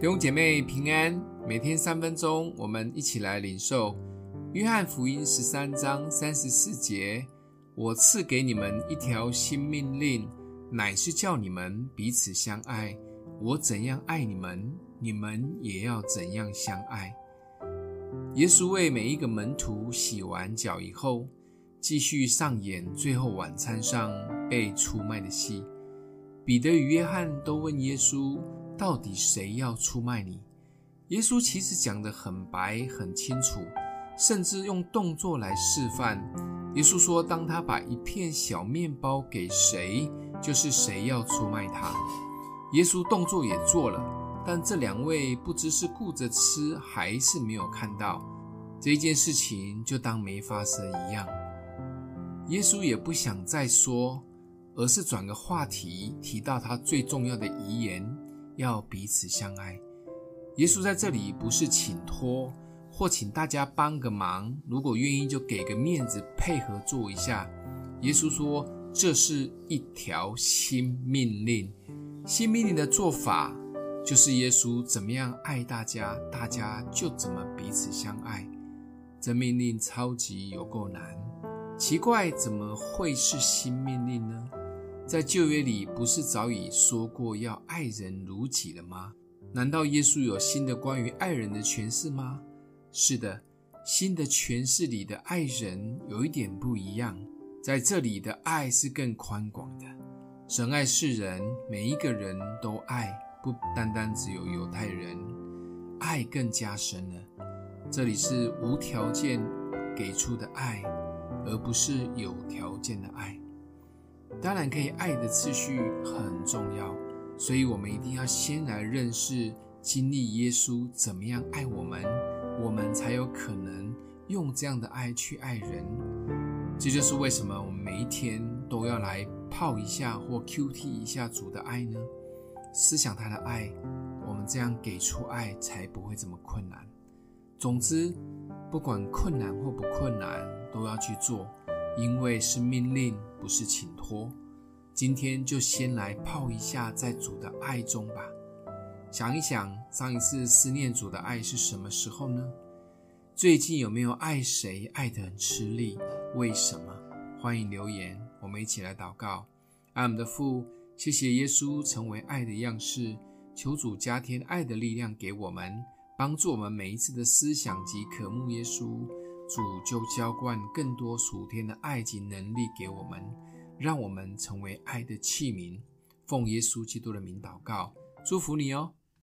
弟兄姐妹平安，每天三分钟，我们一起来领受约翰福音十三章三十四节：“我赐给你们一条新命令，乃是叫你们彼此相爱。我怎样爱你们，你们也要怎样相爱。”耶稣为每一个门徒洗完脚以后，继续上演最后晚餐上被出卖的戏。彼得与约翰都问耶稣。到底谁要出卖你？耶稣其实讲得很白很清楚，甚至用动作来示范。耶稣说：“当他把一片小面包给谁，就是谁要出卖他。”耶稣动作也做了，但这两位不知是顾着吃，还是没有看到这件事情，就当没发生一样。耶稣也不想再说，而是转个话题，提到他最重要的遗言。要彼此相爱。耶稣在这里不是请托，或请大家帮个忙，如果愿意就给个面子，配合做一下。耶稣说，这是一条新命令。新命令的做法，就是耶稣怎么样爱大家，大家就怎么彼此相爱。这命令超级有够难，奇怪，怎么会是新命令呢？在旧约里，不是早已说过要爱人如己了吗？难道耶稣有新的关于爱人的诠释吗？是的，新的诠释里的爱人有一点不一样，在这里的爱是更宽广的。神爱世人，每一个人都爱，不单单只有犹太人，爱更加深了。这里是无条件给出的爱，而不是有条件的爱。当然，可以爱的次序很重要，所以我们一定要先来认识、经历耶稣怎么样爱我们，我们才有可能用这样的爱去爱人。这就是为什么我们每一天都要来泡一下或 QT 一下主的爱呢？思想他的爱，我们这样给出爱才不会这么困难。总之，不管困难或不困难，都要去做。因为是命令，不是请托。今天就先来泡一下在主的爱中吧。想一想，上一次思念主的爱是什么时候呢？最近有没有爱谁爱得很吃力？为什么？欢迎留言，我们一起来祷告。爱我们的父，谢谢耶稣成为爱的样式，求主加添爱的力量给我们，帮助我们每一次的思想及渴慕耶稣。主就浇灌更多属天的爱及能力给我们，让我们成为爱的器皿。奉耶稣基督的名祷告，祝福你哦。